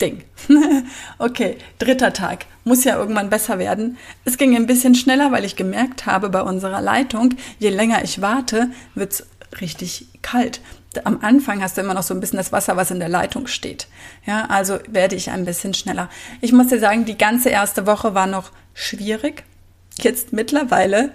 Ding. okay, dritter Tag. Muss ja irgendwann besser werden. Es ging ein bisschen schneller, weil ich gemerkt habe bei unserer Leitung, je länger ich warte, wird's richtig kalt am Anfang hast du immer noch so ein bisschen das Wasser, was in der Leitung steht. Ja, also werde ich ein bisschen schneller. Ich muss dir sagen, die ganze erste Woche war noch schwierig. Jetzt mittlerweile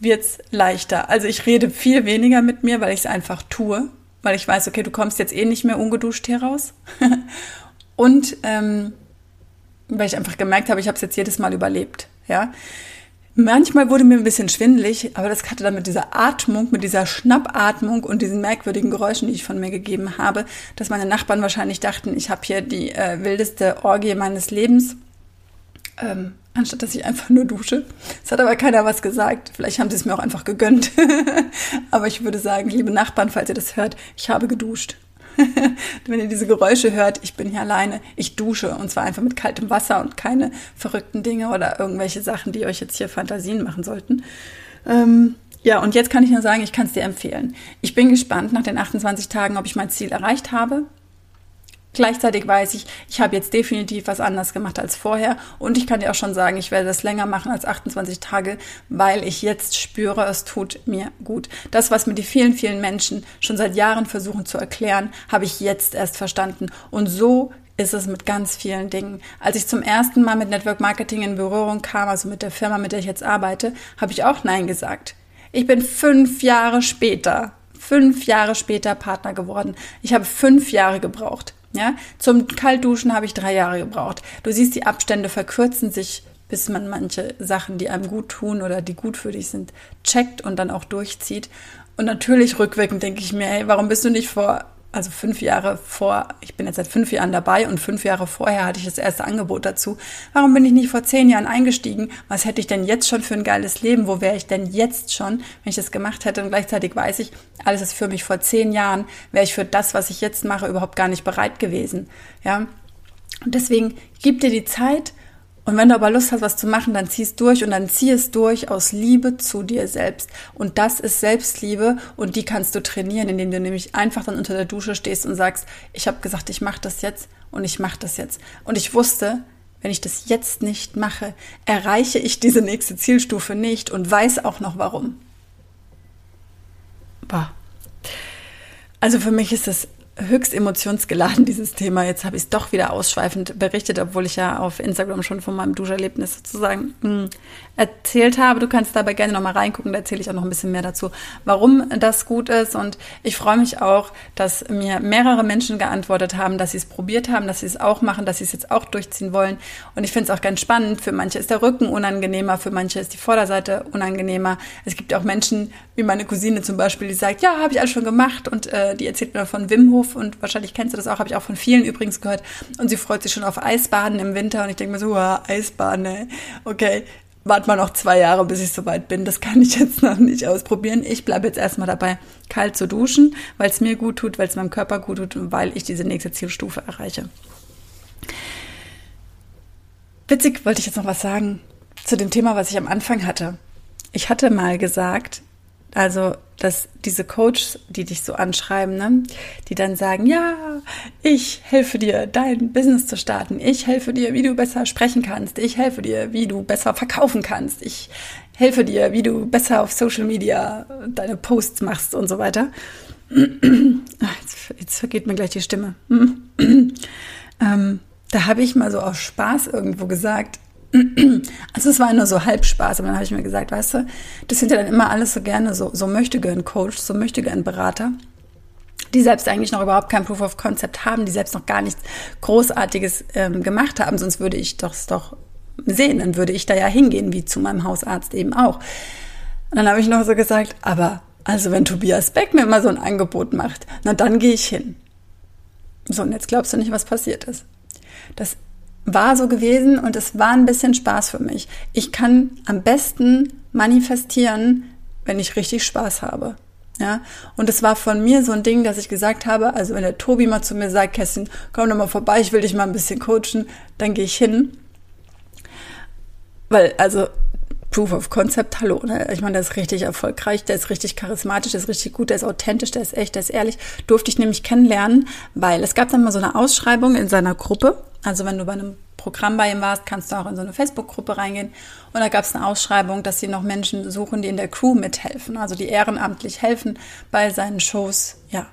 wird's leichter. Also ich rede viel weniger mit mir, weil ich es einfach tue, weil ich weiß, okay, du kommst jetzt eh nicht mehr ungeduscht hier raus. Und ähm, weil ich einfach gemerkt habe, ich habe es jetzt jedes Mal überlebt. Ja, Manchmal wurde mir ein bisschen schwindelig, aber das hatte dann mit dieser Atmung, mit dieser Schnappatmung und diesen merkwürdigen Geräuschen, die ich von mir gegeben habe, dass meine Nachbarn wahrscheinlich dachten, ich habe hier die äh, wildeste Orgie meines Lebens, ähm, anstatt dass ich einfach nur dusche. Es hat aber keiner was gesagt. Vielleicht haben sie es mir auch einfach gegönnt. aber ich würde sagen, liebe Nachbarn, falls ihr das hört, ich habe geduscht. wenn ihr diese Geräusche hört, ich bin hier alleine, ich dusche und zwar einfach mit kaltem Wasser und keine verrückten Dinge oder irgendwelche Sachen, die euch jetzt hier Fantasien machen sollten. Ähm, ja, und jetzt kann ich nur sagen, ich kann es dir empfehlen. Ich bin gespannt nach den 28 Tagen, ob ich mein Ziel erreicht habe. Gleichzeitig weiß ich, ich habe jetzt definitiv was anders gemacht als vorher und ich kann dir auch schon sagen, ich werde das länger machen als 28 Tage, weil ich jetzt spüre, es tut mir gut. Das, was mir die vielen, vielen Menschen schon seit Jahren versuchen zu erklären, habe ich jetzt erst verstanden und so ist es mit ganz vielen Dingen. Als ich zum ersten Mal mit Network Marketing in Berührung kam, also mit der Firma, mit der ich jetzt arbeite, habe ich auch Nein gesagt. Ich bin fünf Jahre später, fünf Jahre später Partner geworden. Ich habe fünf Jahre gebraucht. Ja, zum Kaltduschen habe ich drei Jahre gebraucht. Du siehst, die Abstände verkürzen sich, bis man manche Sachen, die einem gut tun oder die gut für dich sind, checkt und dann auch durchzieht. Und natürlich rückwirkend denke ich mir, hey, warum bist du nicht vor also fünf Jahre vor, ich bin jetzt seit fünf Jahren dabei und fünf Jahre vorher hatte ich das erste Angebot dazu. Warum bin ich nicht vor zehn Jahren eingestiegen? Was hätte ich denn jetzt schon für ein geiles Leben? Wo wäre ich denn jetzt schon, wenn ich das gemacht hätte? Und gleichzeitig weiß ich, alles ist für mich vor zehn Jahren, wäre ich für das, was ich jetzt mache, überhaupt gar nicht bereit gewesen. Ja. Und deswegen gib dir die Zeit und wenn du aber Lust hast, was zu machen, dann zieh es durch und dann zieh es durch aus Liebe zu dir selbst. Und das ist Selbstliebe und die kannst du trainieren, indem du nämlich einfach dann unter der Dusche stehst und sagst, ich habe gesagt, ich mache das jetzt und ich mache das jetzt. Und ich wusste, wenn ich das jetzt nicht mache, erreiche ich diese nächste Zielstufe nicht und weiß auch noch warum. Bah. Also für mich ist es höchst emotionsgeladen, dieses Thema. Jetzt habe ich es doch wieder ausschweifend berichtet, obwohl ich ja auf Instagram schon von meinem Duscherlebnis sozusagen hm, erzählt habe. Du kannst dabei gerne nochmal reingucken, da erzähle ich auch noch ein bisschen mehr dazu, warum das gut ist. Und ich freue mich auch, dass mir mehrere Menschen geantwortet haben, dass sie es probiert haben, dass sie es auch machen, dass sie es jetzt auch durchziehen wollen. Und ich finde es auch ganz spannend. Für manche ist der Rücken unangenehmer, für manche ist die Vorderseite unangenehmer. Es gibt auch Menschen, wie meine Cousine zum Beispiel, die sagt, ja, habe ich alles schon gemacht. Und äh, die erzählt mir von Wim Hof und wahrscheinlich kennst du das auch, habe ich auch von vielen übrigens gehört. Und sie freut sich schon auf Eisbaden im Winter. Und ich denke mir so, wow, Eisbaden, ey. okay warte mal noch zwei Jahre, bis ich soweit bin. Das kann ich jetzt noch nicht ausprobieren. Ich bleibe jetzt erstmal dabei, kalt zu duschen, weil es mir gut tut, weil es meinem Körper gut tut und weil ich diese nächste Zielstufe erreiche. Witzig wollte ich jetzt noch was sagen zu dem Thema, was ich am Anfang hatte. Ich hatte mal gesagt, also, dass diese Coaches, die dich so anschreiben, ne, die dann sagen, ja, ich helfe dir, dein Business zu starten. Ich helfe dir, wie du besser sprechen kannst. Ich helfe dir, wie du besser verkaufen kannst. Ich helfe dir, wie du besser auf Social Media deine Posts machst und so weiter. Jetzt, jetzt vergeht mir gleich die Stimme. ähm, da habe ich mal so aus Spaß irgendwo gesagt, also es war nur so Halbspaß, aber dann habe ich mir gesagt, weißt du, das sind ja dann immer alles so gerne so, so möchte gern Coach, so möchte gern Berater, die selbst eigentlich noch überhaupt kein Proof of Concept haben, die selbst noch gar nichts Großartiges ähm, gemacht haben, sonst würde ich das doch sehen, dann würde ich da ja hingehen, wie zu meinem Hausarzt eben auch. Und dann habe ich noch so gesagt, aber also wenn Tobias Beck mir immer so ein Angebot macht, na dann gehe ich hin. So, und jetzt glaubst du nicht, was passiert ist. Das war so gewesen und es war ein bisschen Spaß für mich. Ich kann am besten manifestieren, wenn ich richtig Spaß habe. Ja, und es war von mir so ein Ding, dass ich gesagt habe, also wenn der Tobi mal zu mir sagt, Kerstin, komm doch mal vorbei, ich will dich mal ein bisschen coachen, dann gehe ich hin. Weil, also, Proof of Concept, hallo, ne? Ich meine, der ist richtig erfolgreich, der ist richtig charismatisch, der ist richtig gut, der ist authentisch, der ist echt, der ist ehrlich. Durfte ich nämlich kennenlernen, weil es gab dann mal so eine Ausschreibung in seiner Gruppe also wenn du bei einem Programm bei ihm warst, kannst du auch in so eine Facebook-Gruppe reingehen. Und da gab es eine Ausschreibung, dass sie noch Menschen suchen, die in der Crew mithelfen, also die ehrenamtlich helfen, bei seinen Shows, ja,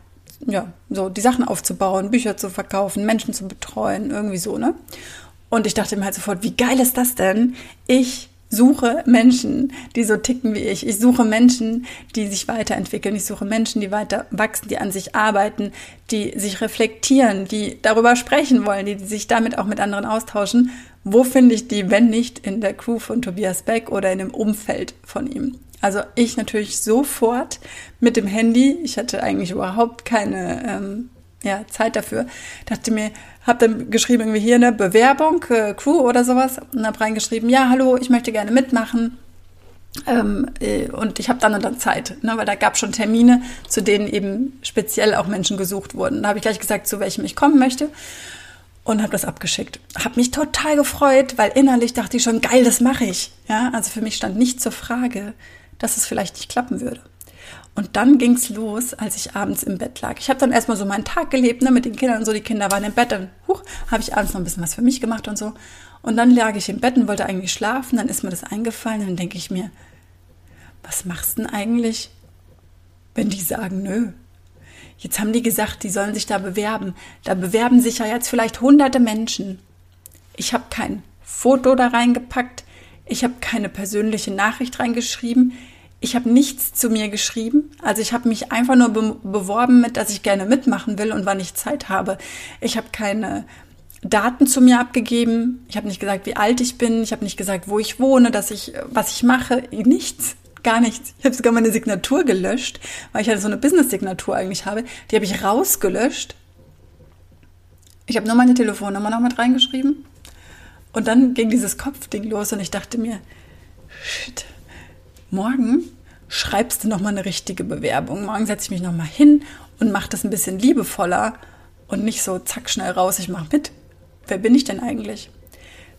ja, so die Sachen aufzubauen, Bücher zu verkaufen, Menschen zu betreuen, irgendwie so, ne? Und ich dachte mir halt sofort, wie geil ist das denn? Ich suche Menschen, die so ticken wie ich. Ich suche Menschen, die sich weiterentwickeln. Ich suche Menschen, die weiter wachsen, die an sich arbeiten, die sich reflektieren, die darüber sprechen wollen, die sich damit auch mit anderen austauschen. Wo finde ich die, wenn nicht in der Crew von Tobias Beck oder in dem Umfeld von ihm? Also ich natürlich sofort mit dem Handy. Ich hatte eigentlich überhaupt keine ähm, ja, Zeit dafür. Dachte mir, hab dann geschrieben irgendwie hier eine Bewerbung, äh, Crew oder sowas und habe reingeschrieben, ja, hallo, ich möchte gerne mitmachen. Ähm, äh, und ich habe dann und dann Zeit, ne, weil da gab schon Termine, zu denen eben speziell auch Menschen gesucht wurden. Da habe ich gleich gesagt, zu welchem ich kommen möchte und habe das abgeschickt. Habe mich total gefreut, weil innerlich dachte ich schon, geil, das mache ich. Ja, also für mich stand nicht zur Frage, dass es vielleicht nicht klappen würde. Und dann ging's los, als ich abends im Bett lag. Ich habe dann erstmal so meinen Tag gelebt, ne, mit den Kindern und so. Die Kinder waren im Bett, dann huch, habe ich abends noch ein bisschen was für mich gemacht und so. Und dann lag ich im Bett und wollte eigentlich schlafen. Dann ist mir das eingefallen. Dann denke ich mir, was machst denn eigentlich, wenn die sagen, nö? Jetzt haben die gesagt, die sollen sich da bewerben. Da bewerben sich ja jetzt vielleicht hunderte Menschen. Ich habe kein Foto da reingepackt. Ich habe keine persönliche Nachricht reingeschrieben ich habe nichts zu mir geschrieben. Also ich habe mich einfach nur be beworben mit, dass ich gerne mitmachen will und wann ich Zeit habe. Ich habe keine Daten zu mir abgegeben. Ich habe nicht gesagt, wie alt ich bin. Ich habe nicht gesagt, wo ich wohne, dass ich, was ich mache. Nichts. Gar nichts. Ich habe sogar meine Signatur gelöscht, weil ich halt so eine Business-Signatur eigentlich habe. Die habe ich rausgelöscht. Ich habe nur meine Telefonnummer noch mit reingeschrieben. Und dann ging dieses Kopfding los und ich dachte mir, shit, morgen schreibst du nochmal eine richtige Bewerbung. Morgen setze ich mich nochmal hin und mache das ein bisschen liebevoller und nicht so zack schnell raus, ich mache mit. wer bin ich denn eigentlich?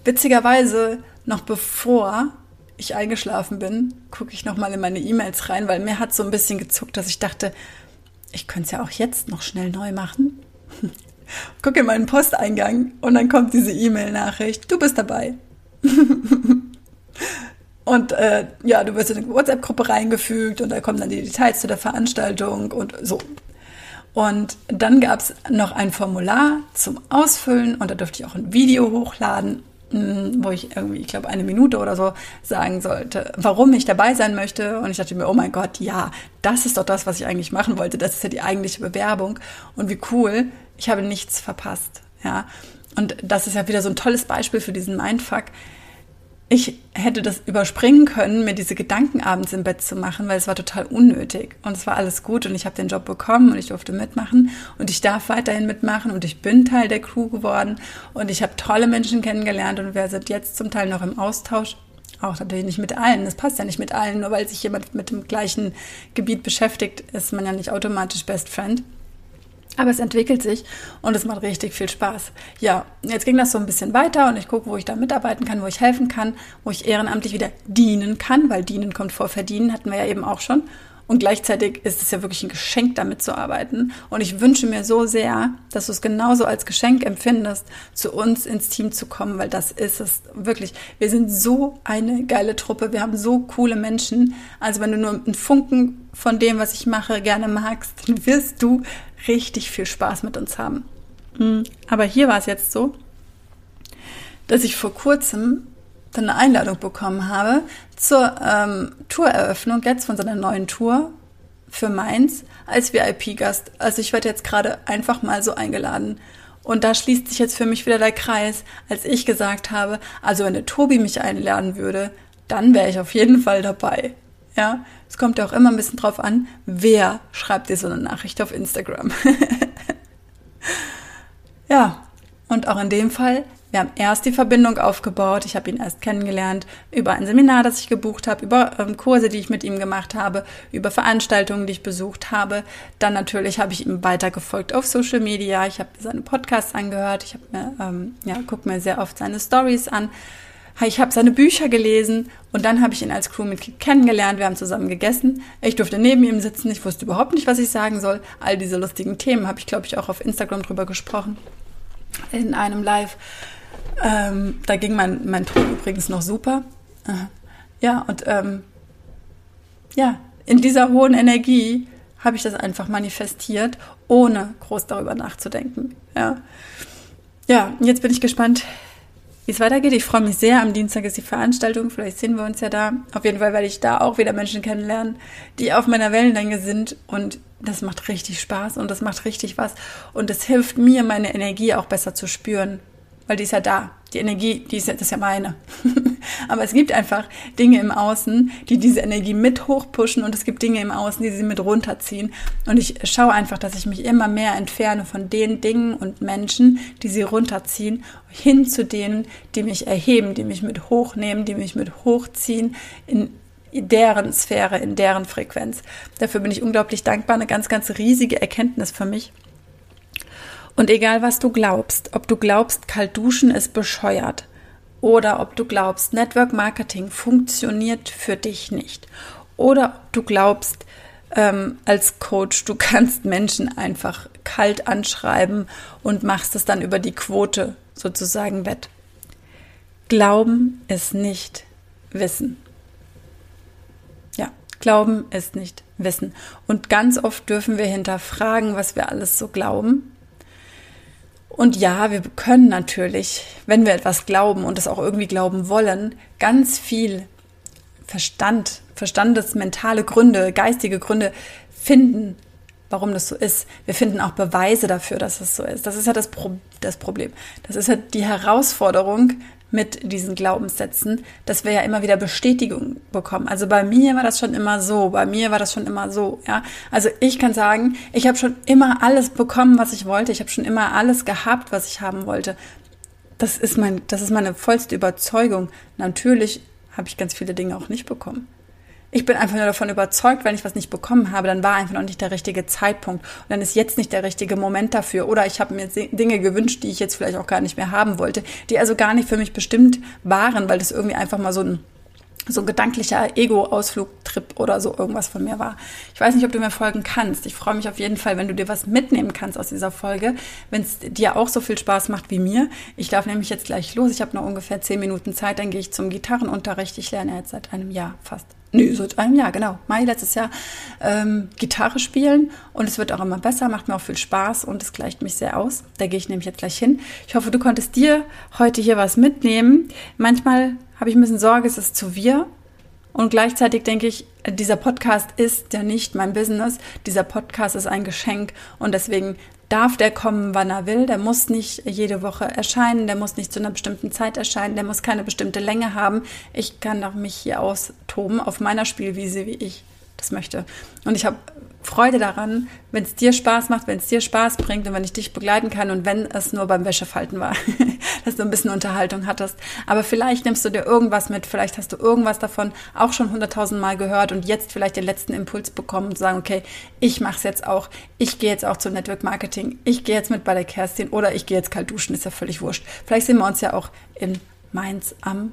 Witzigerweise, noch bevor ich eingeschlafen bin, gucke ich nochmal in meine E-Mails rein, weil mir hat so ein bisschen gezuckt, dass ich dachte, ich könnte es ja auch jetzt noch schnell neu machen. Gucke in meinen Posteingang und dann kommt diese E-Mail-Nachricht, du bist dabei. und äh, ja, du wirst in eine WhatsApp-Gruppe reingefügt und da kommen dann die Details zu der Veranstaltung und so. Und dann gab es noch ein Formular zum Ausfüllen und da durfte ich auch ein Video hochladen Mm, wo ich irgendwie, ich glaube, eine Minute oder so sagen sollte, warum ich dabei sein möchte. Und ich dachte mir, oh mein Gott, ja, das ist doch das, was ich eigentlich machen wollte. Das ist ja die eigentliche Bewerbung. Und wie cool, ich habe nichts verpasst. Ja. Und das ist ja wieder so ein tolles Beispiel für diesen Mindfuck ich hätte das überspringen können, mir diese Gedanken abends im Bett zu machen, weil es war total unnötig. Und es war alles gut und ich habe den Job bekommen und ich durfte mitmachen und ich darf weiterhin mitmachen und ich bin Teil der Crew geworden und ich habe tolle Menschen kennengelernt und wir sind jetzt zum Teil noch im Austausch. Auch natürlich nicht mit allen. Das passt ja nicht mit allen. Nur weil sich jemand mit dem gleichen Gebiet beschäftigt, ist man ja nicht automatisch Best Friend. Aber es entwickelt sich und es macht richtig viel Spaß. Ja, jetzt ging das so ein bisschen weiter und ich gucke, wo ich da mitarbeiten kann, wo ich helfen kann, wo ich ehrenamtlich wieder dienen kann, weil dienen kommt vor verdienen, hatten wir ja eben auch schon. Und gleichzeitig ist es ja wirklich ein Geschenk, damit zu arbeiten. Und ich wünsche mir so sehr, dass du es genauso als Geschenk empfindest, zu uns ins Team zu kommen, weil das ist es wirklich. Wir sind so eine geile Truppe. Wir haben so coole Menschen. Also wenn du nur einen Funken von dem, was ich mache, gerne magst, dann wirst du richtig viel Spaß mit uns haben. Mhm. Aber hier war es jetzt so, dass ich vor kurzem eine Einladung bekommen habe zur ähm, Toureröffnung jetzt von seiner neuen Tour für Mainz als VIP-Gast. Also ich werde jetzt gerade einfach mal so eingeladen. Und da schließt sich jetzt für mich wieder der Kreis, als ich gesagt habe, also wenn der Tobi mich einladen würde, dann wäre ich auf jeden Fall dabei. Ja, es kommt ja auch immer ein bisschen drauf an, wer schreibt dir so eine Nachricht auf Instagram. ja, und auch in dem Fall wir haben erst die Verbindung aufgebaut. Ich habe ihn erst kennengelernt über ein Seminar, das ich gebucht habe, über ähm, Kurse, die ich mit ihm gemacht habe, über Veranstaltungen, die ich besucht habe. Dann natürlich habe ich ihm weitergefolgt auf Social Media. Ich habe seine Podcasts angehört. Ich habe mir, ähm, ja, gucke mir sehr oft seine Stories an. Ich habe seine Bücher gelesen und dann habe ich ihn als Crewmitglied kennengelernt. Wir haben zusammen gegessen. Ich durfte neben ihm sitzen. Ich wusste überhaupt nicht, was ich sagen soll. All diese lustigen Themen habe ich, glaube ich, auch auf Instagram drüber gesprochen. In einem Live. Ähm, da ging mein, mein Ton übrigens noch super. Ja, und ähm, ja, in dieser hohen Energie habe ich das einfach manifestiert, ohne groß darüber nachzudenken. Ja, ja jetzt bin ich gespannt, wie es weitergeht. Ich freue mich sehr. Am Dienstag ist die Veranstaltung. Vielleicht sehen wir uns ja da. Auf jeden Fall werde ich da auch wieder Menschen kennenlernen, die auf meiner Wellenlänge sind. Und das macht richtig Spaß und das macht richtig was. Und es hilft mir, meine Energie auch besser zu spüren weil die ist ja da. Die Energie, die ist ja, das ist ja meine. Aber es gibt einfach Dinge im Außen, die diese Energie mit hochpushen und es gibt Dinge im Außen, die sie mit runterziehen. Und ich schaue einfach, dass ich mich immer mehr entferne von den Dingen und Menschen, die sie runterziehen, hin zu denen, die mich erheben, die mich mit hochnehmen, die mich mit hochziehen in deren Sphäre, in deren Frequenz. Dafür bin ich unglaublich dankbar. Eine ganz, ganz riesige Erkenntnis für mich. Und egal was du glaubst, ob du glaubst, kalt duschen ist bescheuert oder ob du glaubst, Network Marketing funktioniert für dich nicht oder ob du glaubst, ähm, als Coach, du kannst Menschen einfach kalt anschreiben und machst es dann über die Quote sozusagen wett. Glauben ist nicht Wissen. Ja, Glauben ist nicht Wissen. Und ganz oft dürfen wir hinterfragen, was wir alles so glauben und ja, wir können natürlich, wenn wir etwas glauben und es auch irgendwie glauben wollen, ganz viel Verstand, verstandesmentale Gründe, geistige Gründe finden, warum das so ist. Wir finden auch Beweise dafür, dass es so ist. Das ist ja das, Pro das Problem. Das ist ja die Herausforderung, mit diesen Glaubenssätzen, dass wir ja immer wieder Bestätigung bekommen. Also bei mir war das schon immer so, bei mir war das schon immer so, ja. Also ich kann sagen, ich habe schon immer alles bekommen, was ich wollte. Ich habe schon immer alles gehabt, was ich haben wollte. Das ist mein, das ist meine vollste Überzeugung. Natürlich habe ich ganz viele Dinge auch nicht bekommen. Ich bin einfach nur davon überzeugt, wenn ich was nicht bekommen habe, dann war einfach noch nicht der richtige Zeitpunkt. Und dann ist jetzt nicht der richtige Moment dafür. Oder ich habe mir Dinge gewünscht, die ich jetzt vielleicht auch gar nicht mehr haben wollte, die also gar nicht für mich bestimmt waren, weil das irgendwie einfach mal so ein so ein gedanklicher Ego-Ausflugtrip oder so irgendwas von mir war. Ich weiß nicht, ob du mir folgen kannst. Ich freue mich auf jeden Fall, wenn du dir was mitnehmen kannst aus dieser Folge, wenn es dir auch so viel Spaß macht wie mir. Ich darf nämlich jetzt gleich los. Ich habe noch ungefähr zehn Minuten Zeit, dann gehe ich zum Gitarrenunterricht. Ich lerne jetzt seit einem Jahr fast Nö, seit einem Jahr, genau. Mai letztes Jahr ähm, Gitarre spielen und es wird auch immer besser, macht mir auch viel Spaß und es gleicht mich sehr aus. Da gehe ich nämlich jetzt gleich hin. Ich hoffe, du konntest dir heute hier was mitnehmen. Manchmal habe ich ein bisschen Sorge, es ist zu wir. Und gleichzeitig denke ich, dieser Podcast ist ja nicht mein Business. Dieser Podcast ist ein Geschenk und deswegen darf der kommen, wann er will. Der muss nicht jede Woche erscheinen, der muss nicht zu einer bestimmten Zeit erscheinen, der muss keine bestimmte Länge haben. Ich kann doch mich hier austoben auf meiner Spielwiese, wie ich das möchte. Und ich habe Freude daran, wenn es dir Spaß macht, wenn es dir Spaß bringt und wenn ich dich begleiten kann und wenn es nur beim Wäschefalten war, dass du ein bisschen Unterhaltung hattest. Aber vielleicht nimmst du dir irgendwas mit, vielleicht hast du irgendwas davon auch schon hunderttausend Mal gehört und jetzt vielleicht den letzten Impuls bekommen und sagen, okay, ich mache es jetzt auch, ich gehe jetzt auch zum Network Marketing, ich gehe jetzt mit bei der Kerstin oder ich gehe jetzt kalt duschen, ist ja völlig wurscht. Vielleicht sehen wir uns ja auch in Mainz am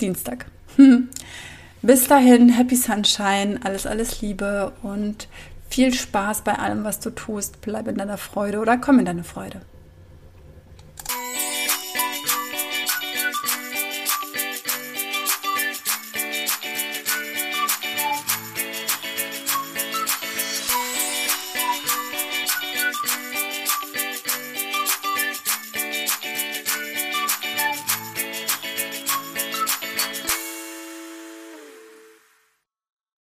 Dienstag. Bis dahin, happy sunshine, alles, alles Liebe und viel Spaß bei allem, was du tust. Bleib in deiner Freude oder komm in deine Freude.